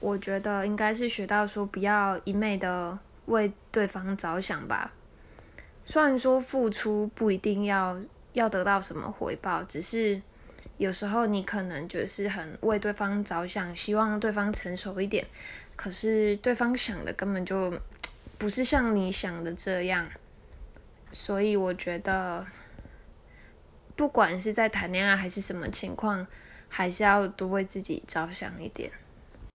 我觉得应该是学到说不要一昧的为对方着想吧。虽然说付出不一定要要得到什么回报只是有时候你可能就是很为对方着想希望对方成熟一点可是对方想的根本就不是像你想的这样。所以我觉得不管是在谈恋爱还是什么情况还是要多为自己着想一点。